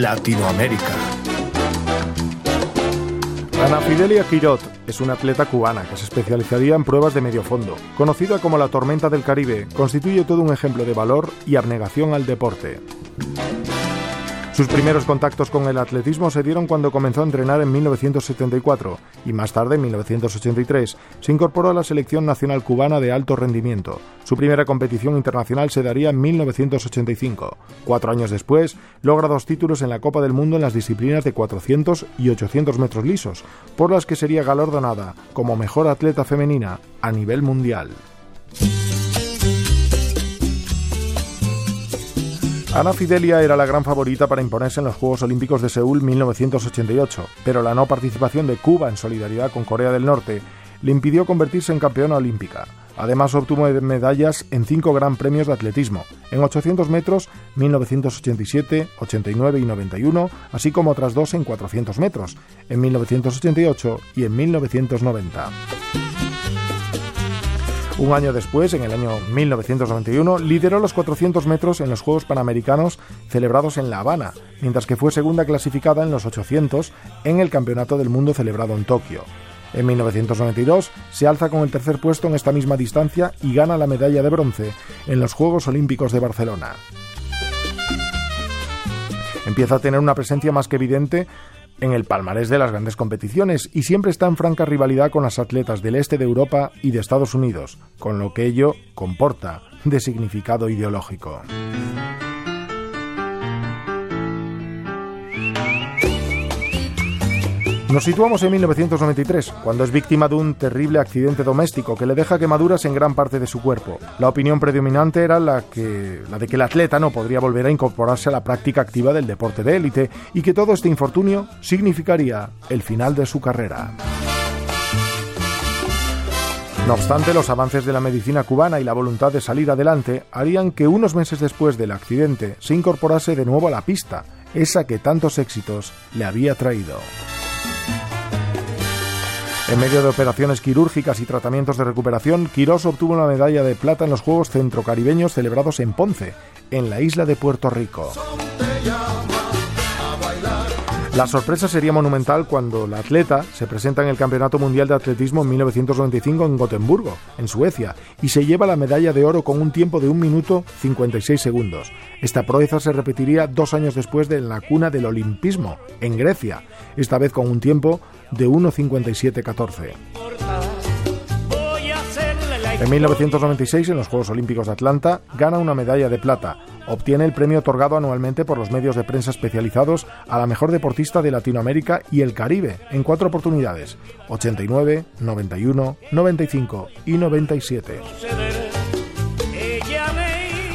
Latinoamérica. Ana Fidelia Quirot es una atleta cubana que se especializaría en pruebas de medio fondo. Conocida como la Tormenta del Caribe, constituye todo un ejemplo de valor y abnegación al deporte. Sus primeros contactos con el atletismo se dieron cuando comenzó a entrenar en 1974 y más tarde, en 1983, se incorporó a la selección nacional cubana de alto rendimiento. Su primera competición internacional se daría en 1985. Cuatro años después, logra dos títulos en la Copa del Mundo en las disciplinas de 400 y 800 metros lisos, por las que sería galardonada como mejor atleta femenina a nivel mundial. Ana Fidelia era la gran favorita para imponerse en los Juegos Olímpicos de Seúl 1988, pero la no participación de Cuba en solidaridad con Corea del Norte le impidió convertirse en campeona olímpica. Además obtuvo medallas en cinco gran premios de atletismo, en 800 metros 1987, 89 y 91, así como otras dos en 400 metros, en 1988 y en 1990. Un año después, en el año 1991, lideró los 400 metros en los Juegos Panamericanos celebrados en La Habana, mientras que fue segunda clasificada en los 800 en el Campeonato del Mundo celebrado en Tokio. En 1992 se alza con el tercer puesto en esta misma distancia y gana la medalla de bronce en los Juegos Olímpicos de Barcelona. Empieza a tener una presencia más que evidente en el palmarés de las grandes competiciones y siempre está en franca rivalidad con las atletas del este de Europa y de Estados Unidos, con lo que ello comporta de significado ideológico. Nos situamos en 1993, cuando es víctima de un terrible accidente doméstico que le deja quemaduras en gran parte de su cuerpo. La opinión predominante era la, que, la de que el atleta no podría volver a incorporarse a la práctica activa del deporte de élite y que todo este infortunio significaría el final de su carrera. No obstante, los avances de la medicina cubana y la voluntad de salir adelante harían que unos meses después del accidente se incorporase de nuevo a la pista, esa que tantos éxitos le había traído. En medio de operaciones quirúrgicas y tratamientos de recuperación, Quirós obtuvo una medalla de plata en los Juegos Centrocaribeños celebrados en Ponce, en la isla de Puerto Rico. La sorpresa sería monumental cuando la atleta se presenta en el Campeonato Mundial de Atletismo en 1995 en Gotemburgo, en Suecia, y se lleva la medalla de oro con un tiempo de 1 minuto 56 segundos. Esta proeza se repetiría dos años después de la cuna del olimpismo, en Grecia, esta vez con un tiempo de 1.57.14. En 1996, en los Juegos Olímpicos de Atlanta, gana una medalla de plata. Obtiene el premio otorgado anualmente por los medios de prensa especializados a la mejor deportista de Latinoamérica y el Caribe en cuatro oportunidades, 89, 91, 95 y 97.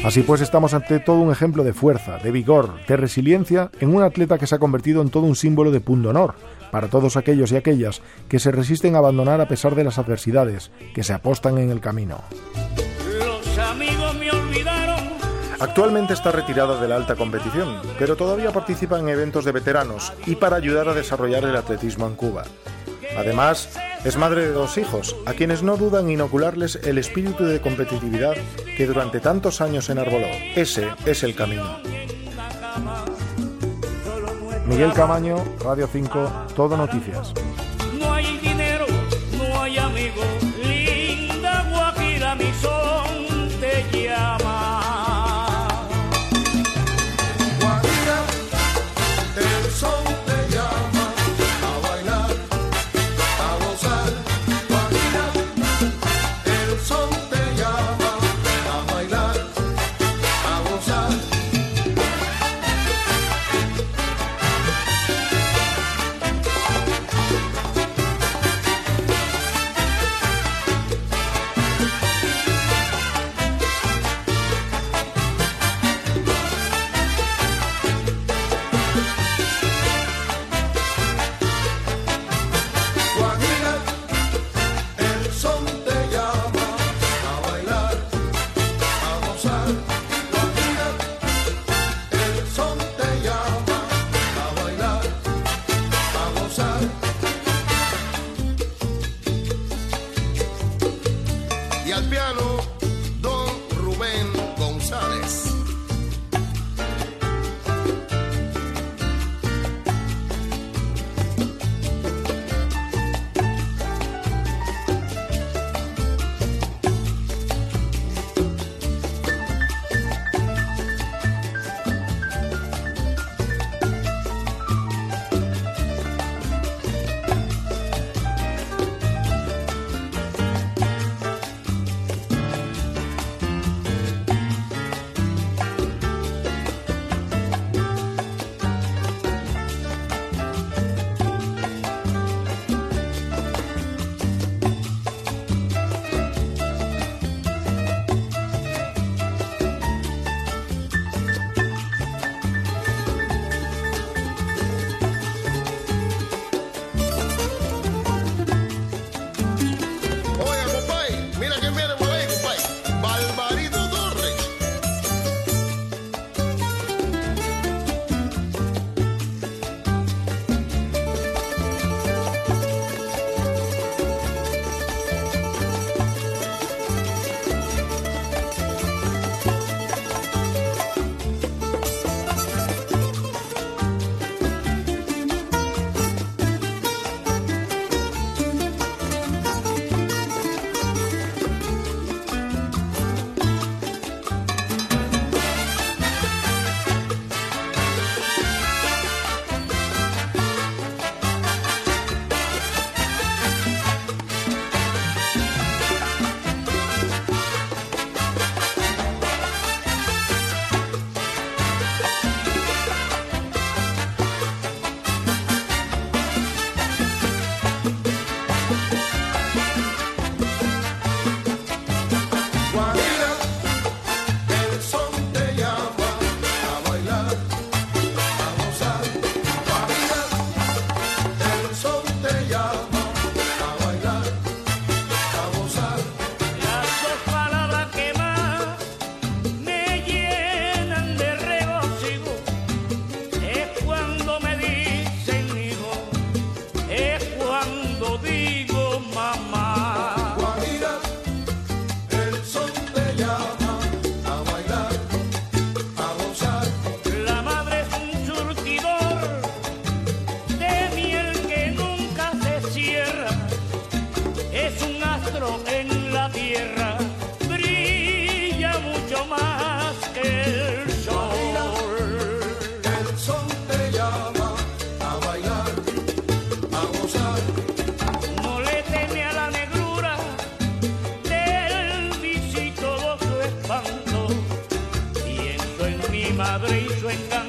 Así pues, estamos ante todo un ejemplo de fuerza, de vigor, de resiliencia en un atleta que se ha convertido en todo un símbolo de honor para todos aquellos y aquellas que se resisten a abandonar a pesar de las adversidades, que se apostan en el camino. Actualmente está retirada de la alta competición, pero todavía participa en eventos de veteranos y para ayudar a desarrollar el atletismo en Cuba. Además, es madre de dos hijos, a quienes no dudan inocularles el espíritu de competitividad que durante tantos años enarboló. Ese es el camino. Miguel Camaño, Radio 5, Todo Noticias. verano, madre y su